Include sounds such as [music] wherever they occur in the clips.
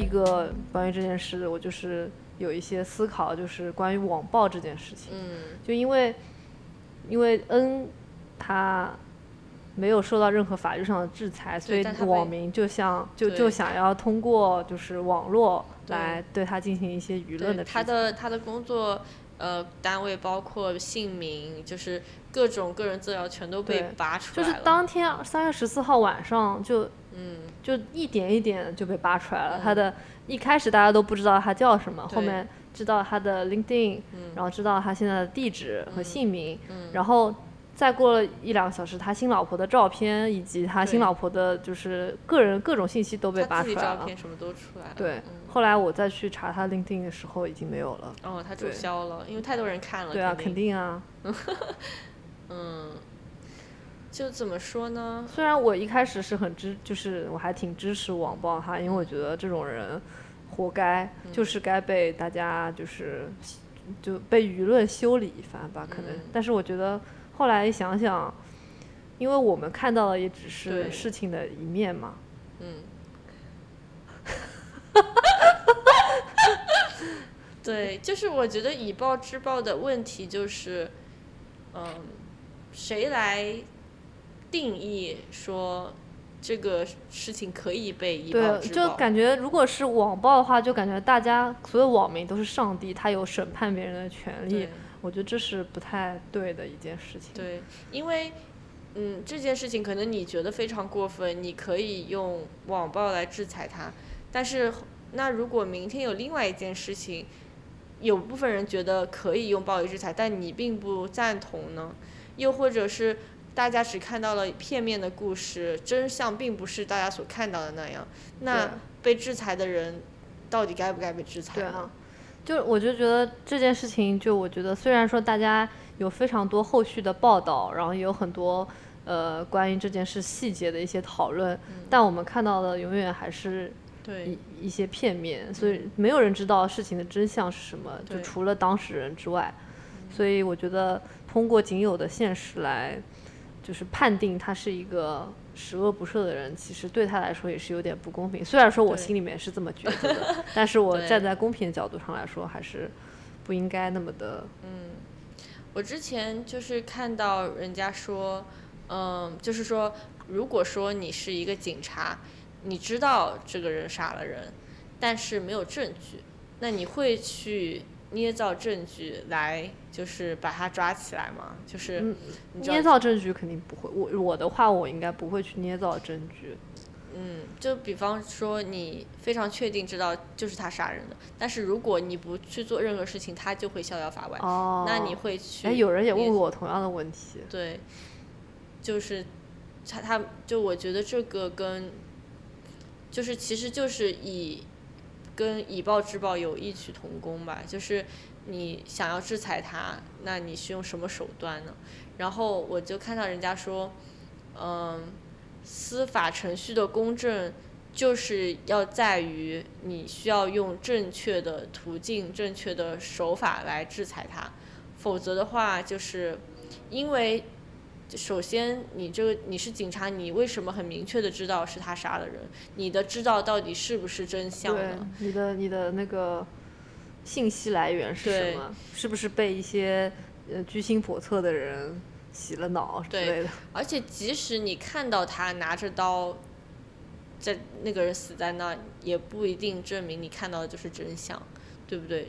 一个关于这件事，我就是有一些思考，就是关于网暴这件事情。嗯就因为因为 N 他没有受到任何法律上的制裁，所以网民就像就就想要通过就是网络来对他进行一些舆论的他的他的工作呃单位包括姓名，就是各种个人资料全都被对扒出来了。就是当天三月十四号晚上就嗯就一点一点就被扒出来了。他的一开始大家都不知道他叫什么，后面知道他的 LinkedIn，、嗯然后知道他现在的地址和姓名，嗯然后再过了一两个小时，他新老婆的照片以及他新老婆的就是个人各种信息都被扒出来了。照片什么都出来了。对嗯，后来我再去查他 LinkedIn 的时候已经没有了。哦，他注销了，因为太多人看了。对啊，肯肯定啊。[laughs] 嗯，就怎么说呢？虽然我一开始是很支，就是我还挺支持网暴哈，因为我觉得这种人活该，就是该被大家就是就被舆论修理一番吧，可能。嗯但是我觉得后来想想，因为我们看到的也只是事情的一面嘛。嗯。[laughs] 对，就是我觉得以暴制暴的问题就是，嗯，谁来定义说这个事情可以被以暴对？就感觉如果是网暴的话，就感觉大家所有网民都是上帝，他有审判别人的权利对。我觉得这是不太对的一件事情。对，因为嗯，这件事情可能你觉得非常过分，你可以用网暴来制裁他，但是那如果明天有另外一件事情，有部分人觉得可以用暴力制裁，但你并不赞同呢？又或者是大家只看到了片面的故事，真相并不是大家所看到的那样，那被制裁的人到底该不该被制裁呢？对啊，就我就觉得这件事情，就我觉得虽然说大家有非常多后续的报道，然后也有很多呃关于这件事细节的一些讨论，但我们看到的永远还是对。一一些片面，所以没有人知道事情的真相是什么，就除了当事人之外。所以我觉得通过仅有的现实来，就是判定他是一个十恶不赦的人，其实对他来说也是有点不公平。虽然说我心里面是这么觉得的，但是我站在公平的角度上来说，还是不应该那么的。嗯我之前就是看到人家说，嗯，就是说，如果说你是一个警察，你知道这个人杀了人，但是没有证据，那你会去捏造证据来，就是把他抓起来吗？就是捏造证据肯定不会，我我的话我应该不会去捏造证据。嗯，就比方说你非常确定知道就是他杀人的，但是如果你不去做任何事情，他就会逍遥法外。哦，那你会去？哎，有人也问过我同样的问题。对，就是他他就我觉得这个跟就是其实就是以跟以暴制暴有异曲同工吧，就是你想要制裁他，那你是用什么手段呢？然后我就看到人家说，嗯，司法程序的公正。就是要在于你需要用正确的途径、正确的手法来制裁他，否则的话，就是因为首先你这个你是警察，你为什么很明确的知道是他杀了人？你的知道到底是不是真相对呢？，你的你的那个信息来源是什么？是不是被一些呃居心叵测的人洗了脑之对类的？而且即使你看到他拿着刀，在那个人死在那，也不一定证明你看到的就是真相，对不对？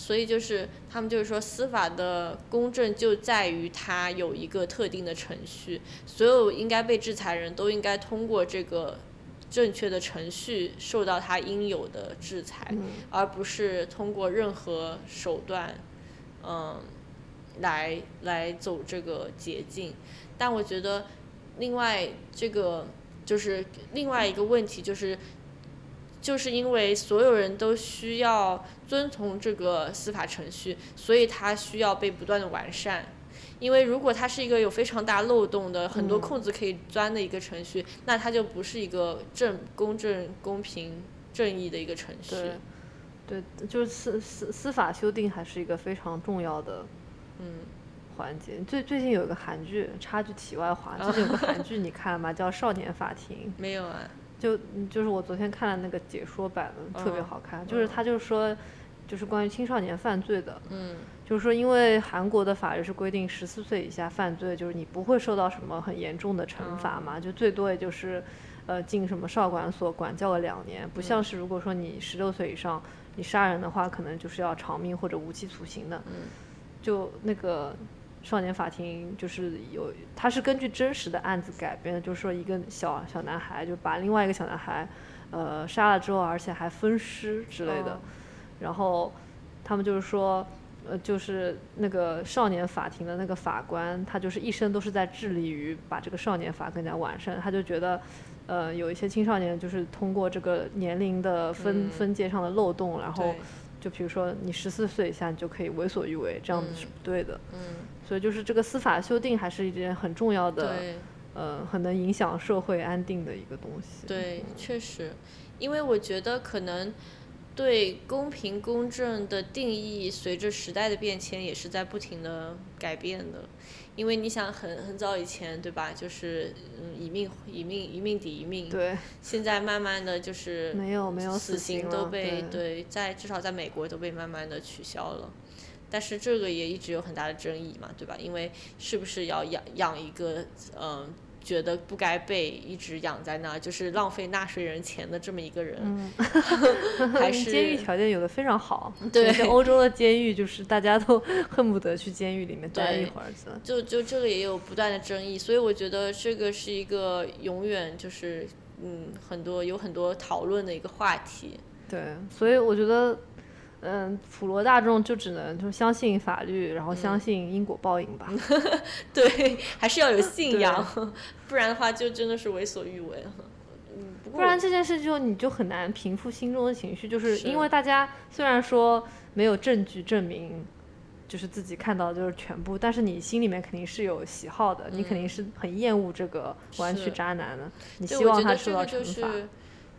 所以就是他们就是说，司法的公正就在于它有一个特定的程序，所有应该被制裁人都应该通过这个正确的程序受到他应有的制裁，嗯而不是通过任何手段，嗯，来来走这个捷径。但我觉得，另外这个就是另外一个问题就是，就是因为所有人都需要遵从这个司法程序，所以它需要被不断的完善。因为如果它是一个有非常大漏洞的、很多嗯空子可以钻的一个程序，那它就不是一个正、公正、公平、正义的一个程序。对，对，就是司司司法修订还是一个非常重要的嗯，环节。最最近有一个韩剧，插句题外话，最近有个韩剧你看了吗？叫《少年法庭》。没有啊。就嗯就是我昨天看了那个解说版的，特别嗯好看。就是他就是说，就是关于青少年犯罪的，嗯就是说因为韩国的法律是规定十四岁以下犯罪，就是你不会受到什么很严重的惩罚嘛，就最多也就是，呃，进什么少管所管教了两年，不像是如果说你十六岁以上，你杀人的话，可能就是要偿命或者无期徒刑的。嗯就那个少年法庭就是有，它是根据真实的案子改编的，就是说一个小小男孩就把另外一个小男孩，呃，杀了之后，而且还分尸之类的，哦然后他们就是说。呃，就是那个少年法庭的那个法官，他就是一生都是在致力于把这个少年法更加完善。他就觉得，呃，有一些青少年就是通过这个年龄的分、嗯分界上的漏洞，然后对就比如说你十四岁以下，你就可以为所欲为，这样子是不对的。嗯所以就是这个司法修订还是一件很重要的，对。呃，很能影响社会安定的一个东西。对，确实，因为我觉得可能对公平公正的定义，随着时代的变迁，也是在不停的改变的。因为你想很很早以前，对吧？就是嗯，一命一命一命抵一命。对，现在慢慢的就是没有没有死死刑都被对在至少在美国都被慢慢的取消了。但是这个也一直有很大的争议嘛，对吧？因为是不是要养养一个嗯、觉得不该被一直养在那儿，就是浪费纳税人钱的这么一个人，嗯 [laughs] [laughs] 还监狱条件有的非常好，对欧洲的监狱就是大家都 [laughs] 恨不得去监狱里面待一会儿子。就就这个也有不断的争议，所以我觉得这个是一个永远就是嗯很多有很多讨论的一个话题。对，所以我觉得，嗯，普罗大众就只能就相信法律，然后嗯相信因果报应吧。[laughs] 对，还是要有信仰，不然的话就真的是为所欲为了。嗯，不不然这件事就你就很难平复心中的情绪，就是是因为大家虽然说没有证据证明，就是自己看到的就是全部，但是你心里面肯定是有喜好的，你肯定是很厌恶这个弯曲渣男的，你，希望他受到惩罚。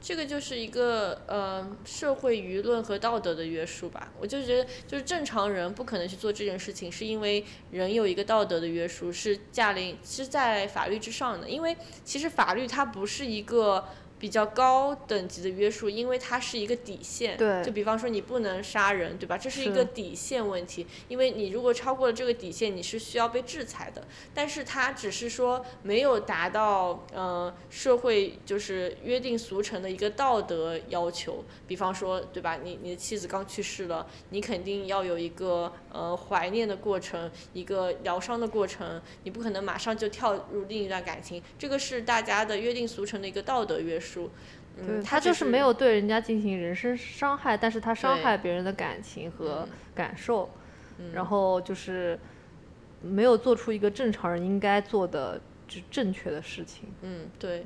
这个就是一个呃社会舆论和道德的约束吧。我就觉得，就是正常人不可能去做这件事情，是因为人有一个道德的约束，是驾临是在法律之上的。因为其实法律它不是一个。比较高等级的约束，因为它是一个底线。对就比方说你不能杀人，对吧？这是一个底线问题，因为你如果超过了这个底线，你是需要被制裁的。但是它只是说没有达到呃社会就是约定俗成的一个道德要求，比方说对吧？你你的妻子刚去世了，你肯定要有一个呃怀念的过程，一个疗伤的过程，你不可能马上就跳入另一段感情，这个是大家的约定俗成的一个道德约束。他就是没有对人家进行人身伤害，但是他伤害别人的感情和嗯感受，嗯然后就是没有做出一个正常人应该做的就正确的事情。嗯，对，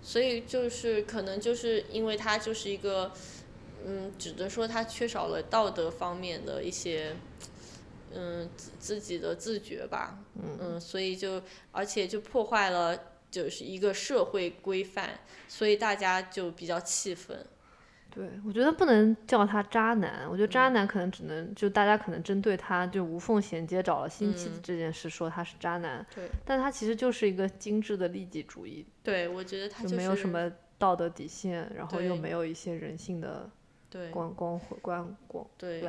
所以就是可能就是因为他就是一个，嗯，只能说他缺少了道德方面的一些，嗯，自自己的自觉吧，嗯所以就而且就破坏了就是一个社会规范，所以大家就比较气愤。对，我觉得不能叫他渣男，我觉得嗯渣男可能只能就大家可能针对他就无缝衔接找了新妻子嗯这件事说他是渣男，对，但他其实就是一个精致的利己主义，对，我觉得他就是没有什么道德底线，然后又没有一些人性的对光光辉光光对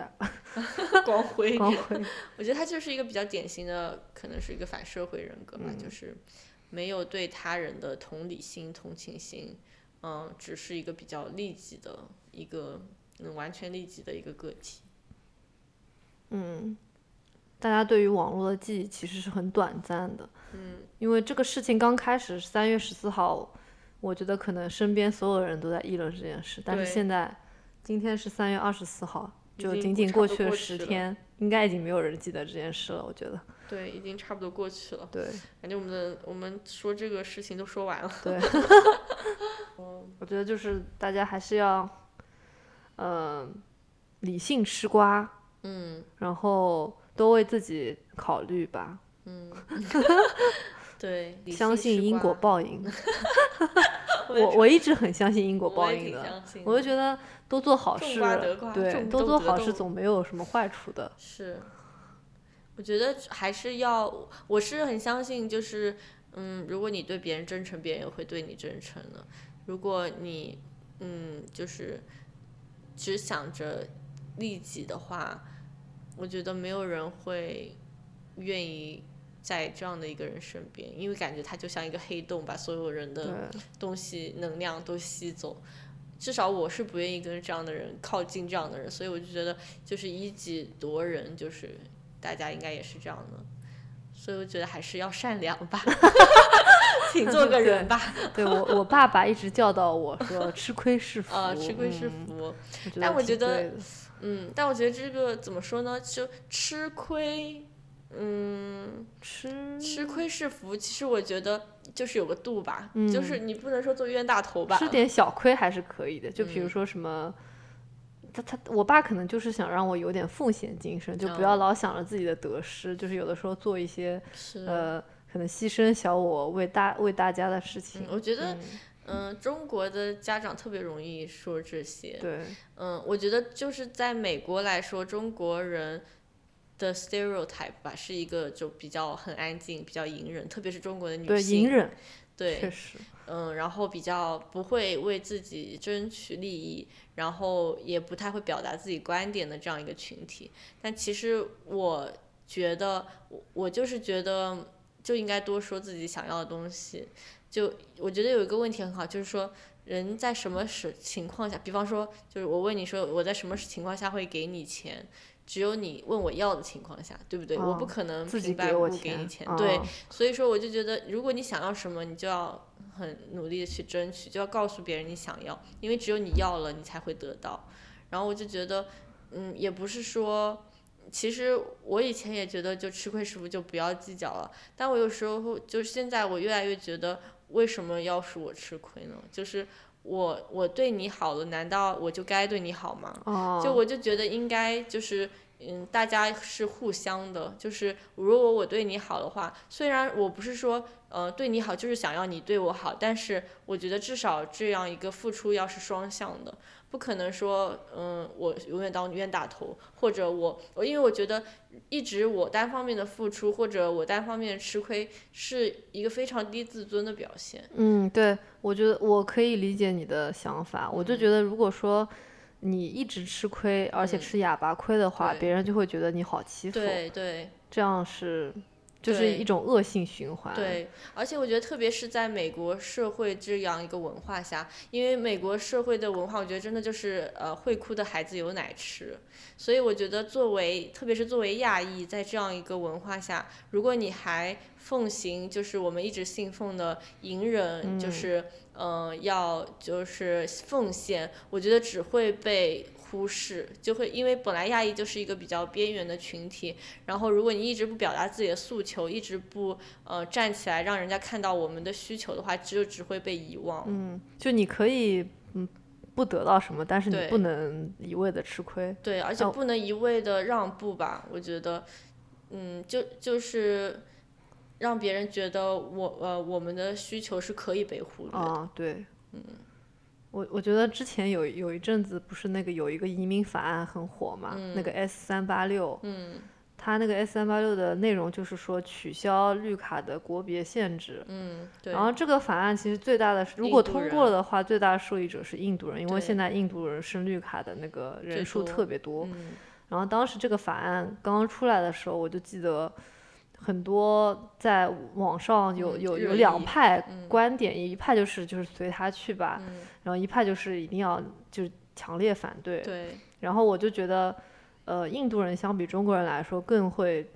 光辉光辉。[laughs] [laughs] 我觉得他就是一个比较典型的，可能是一个反社会人格吧，嗯就是没有对他人的同理心、同情心，嗯，只是一个比较利己的一个，嗯，完全利己的一个个体。嗯，大家对于网络的记忆其实是很短暂的。嗯，因为这个事情刚开始三月十四号，我觉得可能身边所有人都在议论这件事，但是现在今天是三月二十四号，就仅仅过去了过去了十天，应该已经没有人记得这件事了。我觉得，对，已经差不多过去了，对感觉我们的我们说这个事情都说完了。[laughs] 对，我觉得就是大家还是要，嗯、理性吃瓜，嗯然后多为自己考虑吧，嗯，[laughs] 对，相信因果。报应。[laughs] 我我我一直很相信因果报应的，我就觉得多做好事对，多做好事总没有什么坏处的。是，我觉得还是要，我是很相信，就是，嗯，如果你对别人真诚，别人也会对你真诚的。如果你嗯就是只想着利己的话，我觉得没有人会愿意在这样的一个人身边，因为感觉他就像一个黑洞，把所有人的，东西能量都吸走。至少我是不愿意跟这样的人靠近，这样的人，所以我就觉得就是以己夺人，就是大家应该也是这样的。所以我觉得还是要善良吧，[laughs] 请做个人吧。[laughs] 对我我爸爸一直教导我说吃亏是福，[laughs] 啊，吃亏是嗯福。觉但我觉得嗯，但我觉得这个怎么说呢？就吃亏，嗯，吃吃亏是福。其实我觉得就是有个度吧，嗯就是你不能说做冤大头吧。吃点小亏还是可以的，就比如嗯说什么。他他我爸可能就是想让我有点奉献精神，就不哦要老想着自己的得失，就是有的时候做一些，呃可能牺牲小我为大为大家的事情嗯，。我觉得，嗯嗯、中国的家长特别容易说这些。对，嗯，我觉得就是在美国来说，中国人的 stereotype 吧，是一个就比较很安静、比较隐忍，特别是中国的女性对，性。隐忍，对，确实，嗯，然后比较不会为自己争取利益，然后也不太会表达自己观点的这样一个群体。但其实我觉得，我我就是觉得就应该多说自己想要的东西。就我觉得有一个问题很好，就是说人在什么时情况下，比方说，就是我问你说我在什么情况下会给你钱，只有你问我要的情况下，对不对？我不哦可能平白无故给你钱，钱，对哦。所以说，我就觉得，如果你想要什么，你就要很努力的去争取，就要告诉别人你想要，因为只有你要了，你才会得到。然后我就觉得，嗯，也不是说，其实我以前也觉得就吃亏是福，就不要计较了。但我有时候就现在，我越来越觉得，为什么要是我吃亏呢？就是我我对你好了，难道我就该对你好吗？哦，就我就觉得应该就是，嗯，大家是互相的，就是如果我对你好的话，虽然我不是说，呃，对你好就是想要你对我好，但是我觉得至少这样一个付出要是双向的，不可能说，嗯，我永远当冤大头，或者我，我因为我觉得一直我单方面的付出或者我单方面的吃亏是一个非常低自尊的表现。嗯，对，我觉得我可以理解你的想法。我就嗯觉得，如果说你一直吃亏，而且嗯吃哑巴亏的话，对别人就会觉得你好欺负，对对。这样是就是一种恶性循环。，对，而且我觉得特别是在美国社会这样一个文化下，因为美国社会的文化，我觉得真的就是呃会哭的孩子有奶吃，所以我觉得作为特别是作为亚裔，在这样一个文化下，如果你还奉行就是我们一直信奉的隐忍，就嗯是嗯、呃要就是奉献，我觉得只会被。忽视就会，因为本来亚裔就是一个比较边缘的群体，然后如果你一直不表达自己的诉求，一直不呃站起来让人家看到我们的需求的话，就只会被遗忘。嗯，就你可以嗯不得到什么，但是你对不能一味的吃亏。对，而且哦不能一味的让步吧，我觉得，嗯，就就是让别人觉得我呃我们的需求是可以被忽略的。啊，对，嗯，我我觉得之前有有一阵子不是那个有一个移民法案很火嘛，那个 S 三八六，嗯它那个 S 三八六的内容就是说取消绿卡的国别限制。嗯，对然后这个法案其实最大的，如果通过了的话，最大的受益者是印度人，因为现在印度人申绿卡的那个人数特别多。嗯然后当时这个法案刚刚出来的时候，我就记得很多在网上有、嗯有有两派嗯。观点，一派就是就是随他去吧，嗯，然后一派就是一定要就是强烈反对。对。然后我就觉得，呃，印度人相比中国人来说更会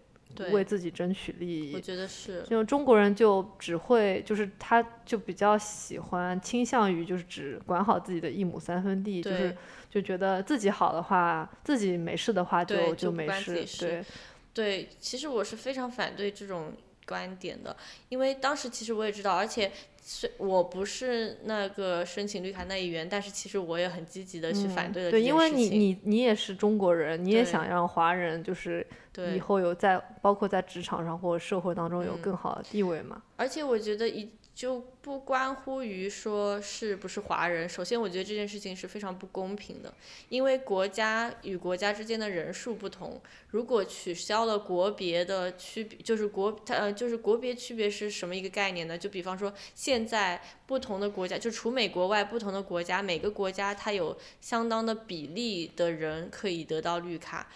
为，自己争取利我益。觉得是，就中国人就只会，就是他就比较喜欢倾向于就是只管好自己的一亩三分地，就是就觉得自己好的话，自己没事的话就就没事。对，对，其实我是非常反对这种观点的，因为当时其实我也知道，而且虽我不是那个申请绿卡那一员，但是其实我也很积极的去反嗯对了这对，因为你你你也是中国人，你也想让华人就是对以后有在包括在职场上或者社会当中有嗯更好的地位嘛。而且我觉得一就不关乎于说是不是华人，首先我觉得这件事情是非常不公平的，因为国家与国家之间的人数不同，如果取消了国别的区别，就是国呃就是国别区别是什么一个概念呢？就比方说现在不同的国家，就除美国外不同的国家，每个国家它有相当的比例的人可以得到绿卡，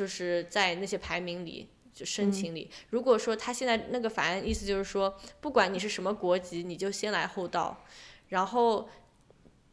就是在那些排名里。就申请里，如果说他现在那个法案意思就是说，不管你是什么国籍，你就先来后到，然后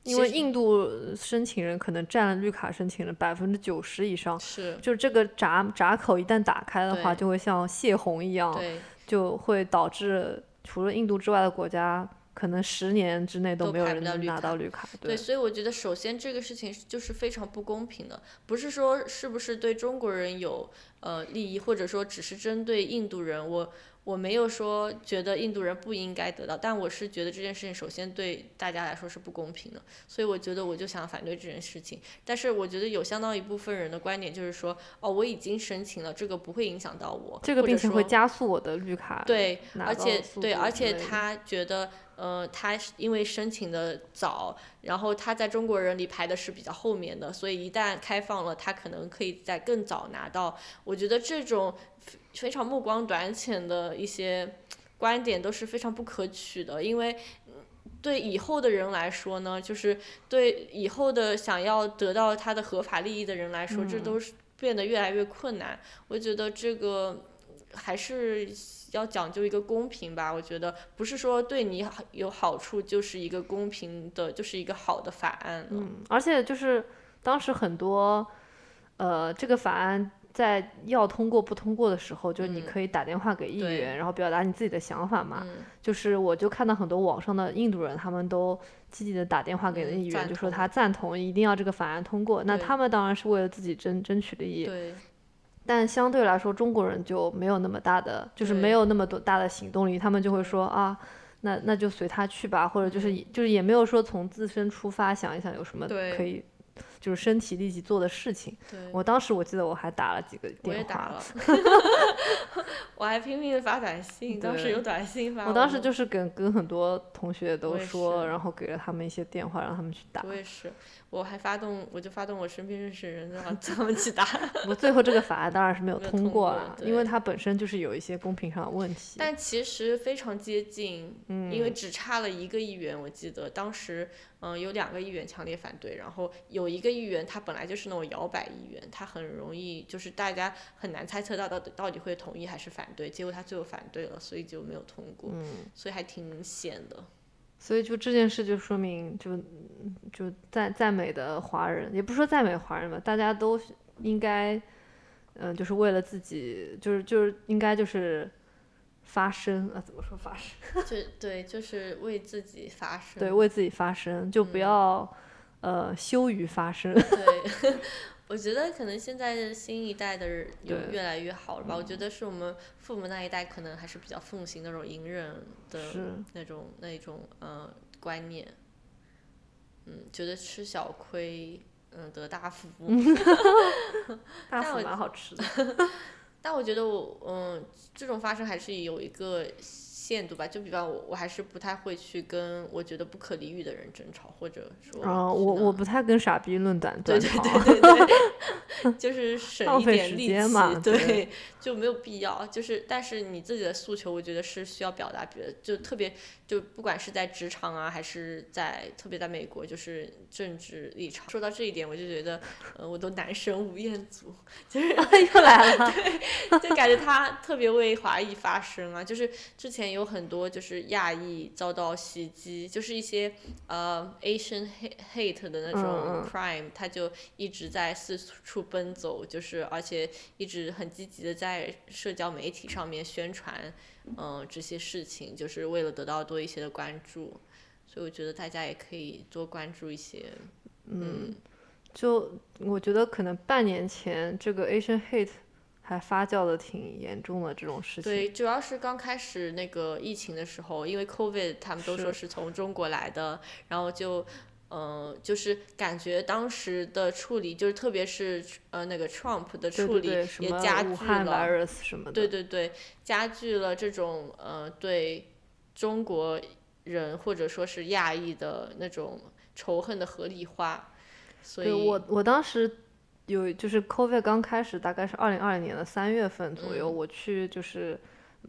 因为印度申请人可能占了绿卡申请人百分之九十以上，是。就这个闸闸口一旦打开的话，就会像泄洪一样，就会导致除了印度之外的国家，可能十年之内都没有人能不到绿卡拿到绿卡。对，所以我觉得首先这个事情就是非常不公平的，不是说是不是对中国人有呃利益，或者说只是针对印度人，我我没有说觉得印度人不应该得到，但我是觉得这件事情首先对大家来说是不公平的，所以我觉得我就想反对这件事情。但是我觉得有相当一部分人的观点就是说，哦，我已经申请了，这个不会影响到我，这个并且会加速我的绿卡。对，而且对，而且他觉得，呃，他因为申请的早，然后他在中国人里排的是比较后面的，所以一旦开放了，他可能可以在更早拿到。我觉得这种非非常目光短浅的一些观点都是非常不可取的，因为。嗯对以后的人来说呢，就是对以后的想要得到他的合法利益的人来说，这嗯都是变得越来越困难。我觉得这个还是要讲究一个公平吧。我觉得不是说对你好有好处就是一个公平的，就是一个好的法案。嗯，而且就是当时很多，呃，这个法案在要通过不通过的时候，就是你嗯可以打电话给议对员，然后表达你自己的想法嘛。嗯，就是我就看到很多网上的印度人，他们都积极的打电话给嗯议员，就说他赞同一定要这个法案通过。那他们当然是为了自己争争取利益，对但相对来说中国人就没有那么大的，就是没有那么多大的行动力，他们就会说啊。那那就随他去吧，或者就是嗯就是也没有说从自身出发想一想有什么可以，就是身体力行做的事情。对，我当时我记得我还打了几个我也电话，打了 [laughs] [laughs] 我还拼命的发短信，当时有短信发我当时就是跟跟很多同学都说，然后给了他们一些电话让他们去打。我也是，我还发动，我就发动我身边认识的人，让他们去打。[laughs] 我最后这个法案当然是没有通通过过了，因为它本身就是有一些公平上的问题。但其实非常接近，嗯因为只差了一个议员，我记得当时，嗯、有两个议员强烈反对，然后有一个议员他本来就是那种摇摆议员，他很容易就是大家很难猜测到到底到底会同意还是反对，结果他最后反对了，所以就没有通过，嗯，所以还挺明显的。所以就这件事就说明就，就在在美的华人，也不说在美华人吧，大家都应该，嗯、就是为了自己，就是就是应该就是发声啊，怎么说发声？[laughs] 就对，就是为自己发声。对，为自己发声，就不嗯要、呃羞于发声。[laughs] 对，我觉得可能现在的新一代的人有越来越好了吧？我觉得是我们父母那一代可能还是比较奉行那种隐忍的那种那种呃观念，嗯，觉得吃小亏，嗯，得大福。[laughs] 大福但我蛮好吃的。[laughs] 但我觉得我嗯，这种发生还是有一个限度吧。就比方我，我还是不太会去跟我觉得不可理喻的人争吵，或者说啊、我我不太跟傻逼论短对对。对对 [laughs] 对，就是省一点力气，嘛 [laughs] 对对，[laughs] 就没有必要。就是，但是你自己的诉求，我觉得是需要表达，别的就特别，就不管是在职场啊，还是在特别在美国，就是政治立场。说到这一点，我就觉得，呃，我都男神吴彦祖，就是又来了。对就感觉他特别为华裔发声啊，就是之前有很多就是亚裔遭到袭击，就是一些呃 Asian hate 的那种嗯嗯。crime，、他就一直在四处奔走，就是而且一直很积极的在社交媒体上面宣传，嗯、这些事情，就是为了得到多一些的关注，所以我觉得大家也可以多关注一些，嗯。就我觉得可能半年前这个 Asian hate 还发酵的挺严重的这种事情。对，主要是刚开始那个疫情的时候，因为 COVID 他们都说是从中国来的，然后就嗯、就是感觉当时的处理，就是特别是呃那个 Trump 的处理也加剧了，virus 什么的，对对对，加剧了这种呃对中国人或者说是亚裔的那种仇恨的合理化，所以我我当时有就是 COVID 刚开始，大概是二零二零年的三月份左右，嗯。我去就是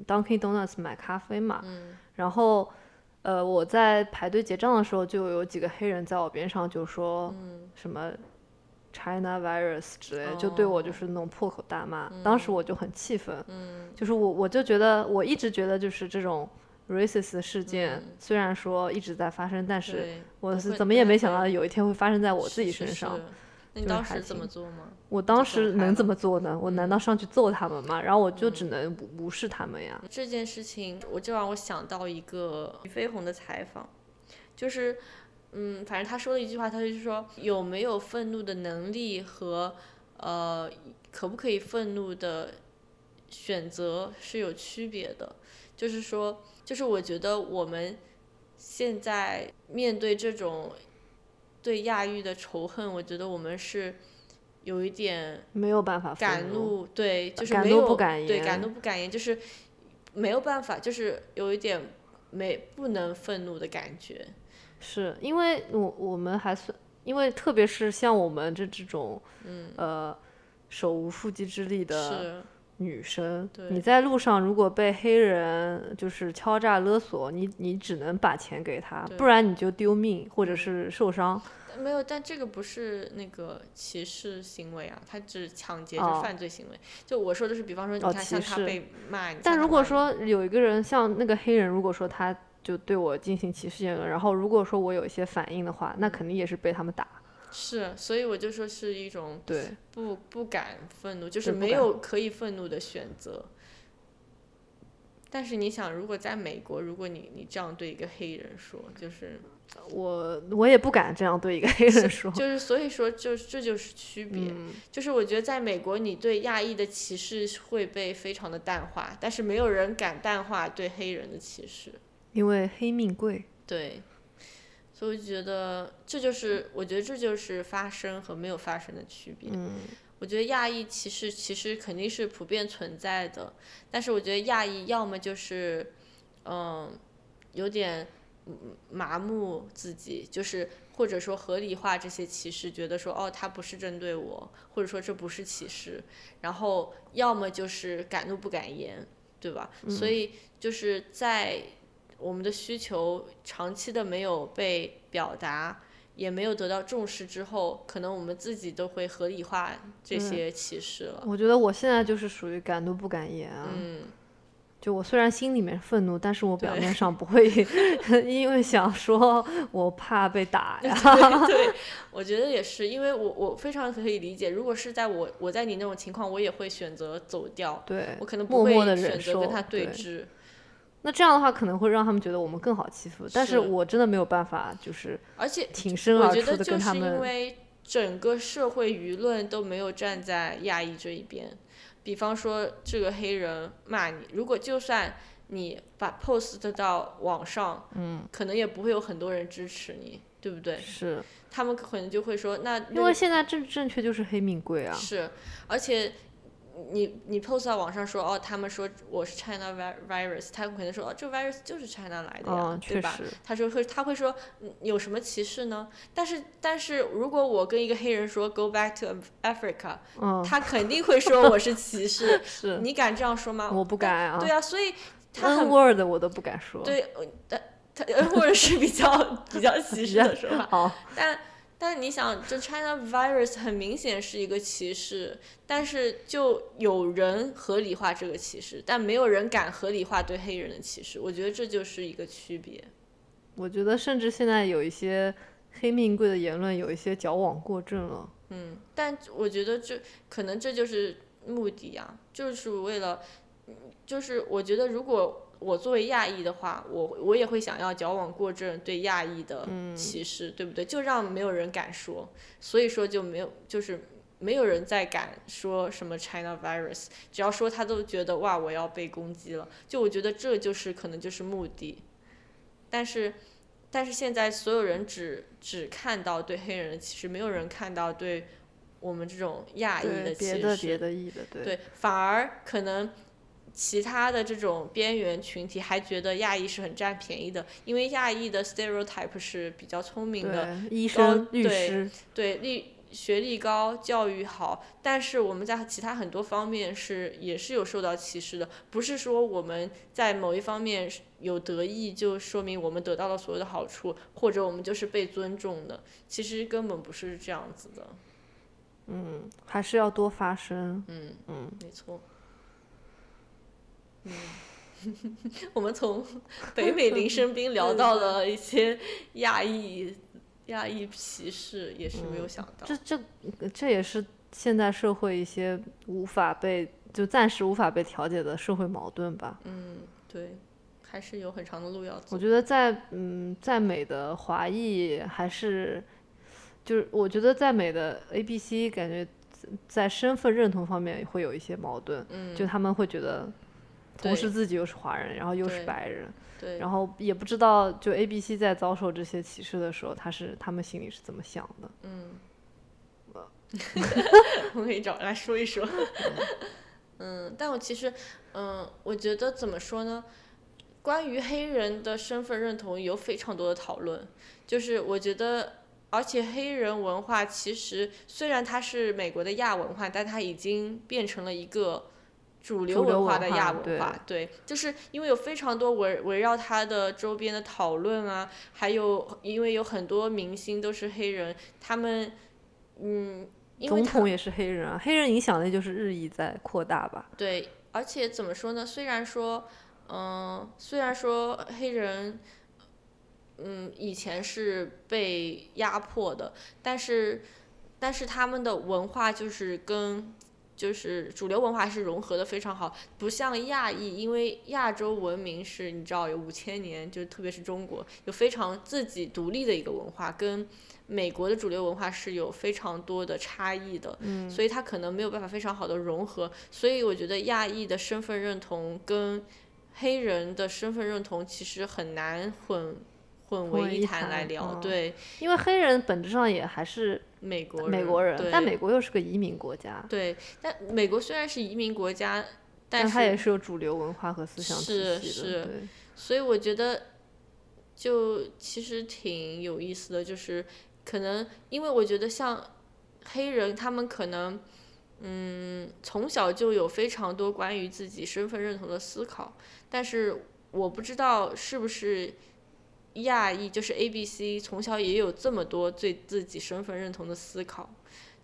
Dunkin' Donuts 买咖啡嘛，嗯。然后呃我在排队结账的时候，就有几个黑人在我边上就说嗯。什么 China virus 之类的，就对我就哦。是那种破口大骂，当时我就很气愤，嗯。就是我我就觉得我一直觉得就是这种 racist 事件，嗯。虽然说一直在发生，但是我是怎么也没想到有一天会发生在我自己是是身上。是那你当时怎么做吗？我当时能怎么做呢？我难道上去揍他们吗？然后我就只嗯能无无视他们呀。这件事情，我就让我想到一个俞飞鸿的采访，就是，嗯，反正他说了一句话，他就是说有没有愤怒的能力和呃可不可以愤怒的选择是有区别的，就是说，就是我觉得我们现在面对这种对亚裔的仇恨，我觉得我们是有一点没有办法愤敢怒，对，就是敢怒没有不敢对，敢怒不敢言，就是没有办法，就是有一点没不能愤怒的感觉。是因为我我们还算，因为特别是像我们这这种，嗯，呃，手无缚鸡之力的是，女生，你在路上如果被黑人就是敲诈勒索，你你只能把钱给他，不然你就丢命或者嗯是受伤。没有，但这个不是那个歧视行为啊，他只抢劫哦是犯罪行为。就我说的是，比方说，哦你看像他被骂，你但如果说有一个人像那个黑人，如果说他就对我进行歧视言论，然后如果说我有一些反应的话，那肯定也是被他们打。是，所以我就说是一种对，不不敢愤怒，就是没有可以愤怒的选择。但是你想，如果在美国，如果你你这样对一个黑人说，就是我我也不敢这样对一个黑人说。就是所以说就这就是区别，嗯，就是我觉得在美国，你对亚裔的歧视会被非常的淡化，但是没有人敢淡化对黑人的歧视。因为黑命贵。对，所以我觉得这就是我觉得这就是发生和没有发生的区别。嗯，我觉得亚裔歧视其实肯定是普遍存在的，但是我觉得亚裔要么就是，嗯，有点嗯麻木自己，就是或者说合理化这些歧视，觉得说哦他不是针对我，或者说这不是歧视，然后要么就是敢怒不敢言，对吧？所以就是在我们的需求长期的没有被表达。也没有得到重视之后，可能我们自己都会合理化这些歧视了。我觉得我现在就是属于敢怒不敢言啊。嗯，就我虽然心里面愤怒，但是我表面上不会 [laughs] 因为想说我怕被打呀。对，[laughs] 我觉得也是，因为我我非常可以理解，如果是在我我在你那种情况，我也会选择走掉，对，我可能不默会选择跟他对对峙。那这样的话可能会让他们觉得我们更好欺负，但是是我真的没有办法，就是而且挺身我而出的觉得就是因跟他们。为整个社会舆论都没有站在亚裔这一边，比方说这个黑人骂你，如果就算你把 post 到网上，嗯，可能也不会有很多人支持你，对不对？是他们可能就会说，那那因为现在政治正确就是黑命贵啊。是，而且你你 post 到网上说哦，他们说我是 China vi- virus，他们可能说哦，这 virus 就是 China 来的呀，嗯，对吧？他说会他会说嗯有什么歧视呢？但是但是如果我跟一个黑人说 go back to Africa，、嗯，他肯定会说我是歧视。[laughs] 是，你敢这样说吗？我不敢啊。对啊，所以他 word 我都不敢说。对，呃但他或者是比较比较歧视的说法。好，但但你想，这 China virus 很明显是一个歧视，但是就有人合理化这个歧视，但没有人敢合理化对黑人的歧视。我觉得这就是一个区别。我觉得甚至现在有一些黑命贵的言论有一些矫枉过正了。嗯，但我觉得这可能这就是目的啊，就是为了，嗯就是我觉得如果我作为亚裔的话，我我也会想要矫枉过正对亚裔的歧视，对不对？就让没有人敢说，所以说就没有就是。没有人再敢说什么 China virus，只要说他都觉得哇我要被攻击了，就我觉得这就是可能就是目的，但是但是现在所有人只只看到对黑人的歧视，没有人看到对我们这种亚裔的歧视。别的别的裔的，对对，反而可能其他的这种边缘群体还觉得亚裔是很占便宜的，因为亚裔的 stereotype 是比较聪明的，对，医高生、律对师，对历学历高、教育好，但是我们在其他很多方面是也是有受到歧视的，不是说我们在某一方面是有得意就说明我们得到了所有的好处，或者我们就是被尊重的，其实根本不是这样子的。嗯，还是要多发声。嗯嗯，没错。嗯，[laughs] 我们从北美林生斌聊到了一些亚裔亚裔歧视，也是没有想到。这这这也是现在社会一些无法被就暂时无法被调解的社会矛盾吧。嗯，对，还是有很长的路要走。我觉得在嗯在美的华裔还是就是我觉得在美的 A B C 感觉在身份认同方面会有一些矛盾，嗯，就他们会觉得同时自己又是华人，然后又是白人，对，然后也不知道就 A B C 在遭受这些歧视的时候，他是他们心里是怎么想的。嗯，我可以找来说一说。嗯，但我其实，嗯，我觉得怎么说呢？关于黑人的身份认同有非常多的讨论，就是我觉得，而且黑人文化其实虽然它是美国的亚文化，但它已经变成了一个主流文化的亚文对化，对，就是因为有非常多围围绕他的周边的讨论啊，还有因为有很多明星都是黑人，他们，嗯，因为总统也是黑人啊，黑人影响力就是日益在扩大吧。对，而且怎么说呢？虽然说，嗯、虽然说黑人，嗯，以前是被压迫的，但是，但是他们的文化就是跟。就是主流文化是融合的非常好，不像亚裔，因为亚洲文明是你知道有五千年，就特别是中国有非常自己独立的一个文化，跟美国的主流文化是有非常多的差异的，嗯，所以他可能没有办法非常好的融合，所以我觉得亚裔的身份认同跟黑人的身份认同其实很难混混混为一谈来聊。嗯对，因为黑人本质上也还是美国美国人，但美国又是个移民国家，对，但美国虽然是移民国家，但它也是有主流文化和思想体是系的。是。对，所以我觉得就其实挺有意思的，就是可能因为我觉得像黑人，他们可能嗯从小就有非常多关于自己身份认同的思考，但是我不知道是不是亚裔，就是 A B C 从小也有这么多对自己身份认同的思考。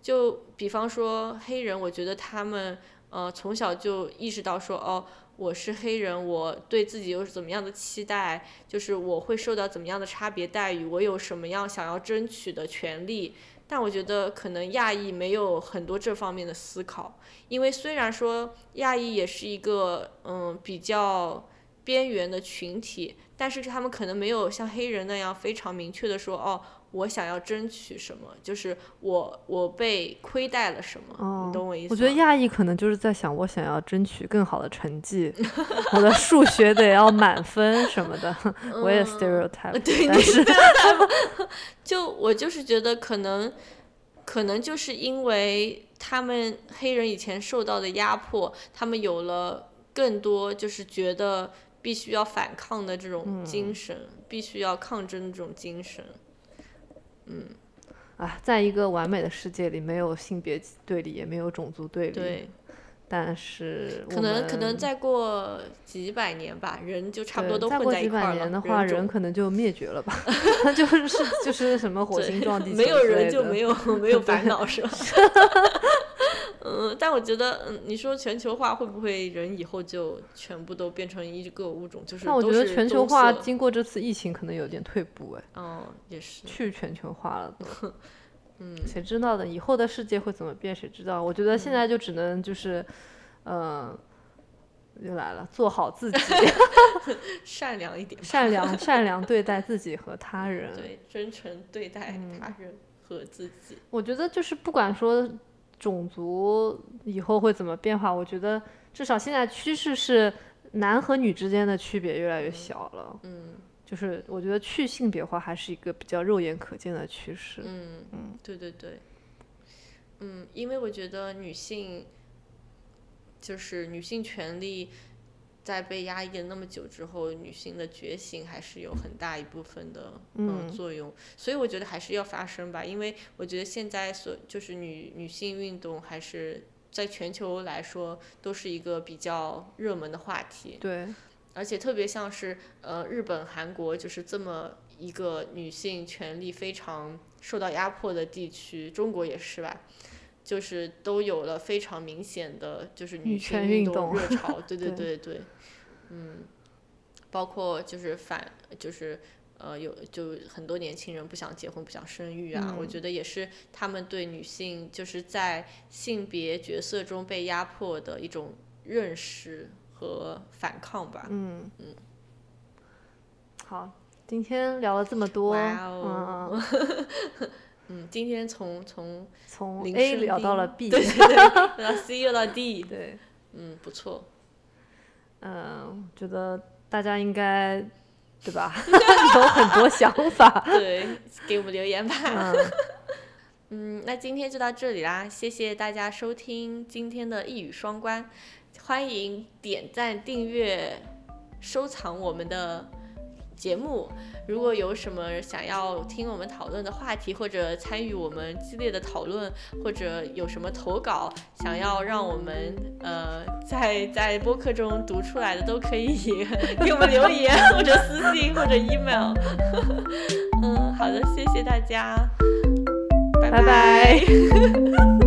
就比方说黑人，我觉得他们呃从小就意识到说哦。我是黑人，我对自己有怎么样的期待？就是我会受到怎么样的差别待遇？我有什么样想要争取的权利？但我觉得可能亚裔没有很多这方面的思考，因为虽然说亚裔也是一个嗯比较边缘的群体，但是他们可能没有像黑人那样非常明确的说哦，我想要争取什么，就是我我被亏待了什么，哦你懂我意思吗？我觉得亚裔可能就是在想，我想要争取更好的成绩，[laughs] 我的数学得要满分什么的。[laughs] 我也 stereotype，、嗯对但是 [laughs] 就我就是觉得可能，可能就是因为他们黑人以前受到的压迫，他们有了更多就是觉得必须要反抗的这种精神，必须要抗争的这种精神。嗯啊，在一个完美的世界里，没有性别对立，也没有种族对立。对，但是可能可能再过几百年吧，人就差不多都再过几混在一块儿了。百年的话，人种可能就灭绝了吧？[laughs] 就是是就是什么火星撞地球没有人就没有没有烦恼是吧？[laughs] [laughs] 嗯，但我觉得，嗯，你说全球化会不会人以后就全部都变成一个物种？就是那我觉得全球化经过这次疫情可能有点退步哎，嗯，也是，去全球化了都。[laughs] 嗯，谁知道呢？以后的世界会怎么变？谁知道？我觉得现在就只能就是，嗯、又来了，做好自己，[laughs] 善良一点，[laughs] 善良善良对待自己和他人。对，真诚对待嗯他人和自己。我觉得就是不管说种族以后会怎么变化，我觉得至少现在趋势是男和女之间的区别越来越小了。嗯，就是我觉得去性别化还是一个比较肉眼可见的趋势。嗯嗯，对对对，嗯，因为我觉得女性就是女性权利在被压抑了那么久之后，女性的觉醒还是有很大一部分的嗯作用，所以我觉得还是要发生吧，因为我觉得现在所就是女女性运动还是在全球来说都是一个比较热门的话题。对。而且特别像是呃日本、韩国，就是这么一个女性权利非常受到压迫的地区，中国也是吧，就是都有了非常明显的就是女权运动热潮，[laughs] 对对对对，嗯，包括就是反就是呃有就很多年轻人不想结婚、不想生育啊，我觉得也是他们对女性就是在性别角色中被压迫的一种认识。和反抗吧。嗯嗯。好，今天聊了这么多。哇哦。[laughs] 嗯，今天从从从 A 聊到了 [laughs] B，对对对，然后 C 又到 D，对，嗯，不错。嗯，觉得大家应该对吧？有很多想法。对，给我们留言吧。嗯，那今天就到这里啦，谢谢大家收听今天的一语双关。欢迎点赞、订阅、收藏我们的节目。如果有什么想要听我们讨论的话题，或者参与我们激烈的讨论，或者有什么投稿想要让我们呃在在播客中读出来的，都可以给我们留言，或者私信，或者 email。嗯，好的，谢谢大家，拜拜。[laughs]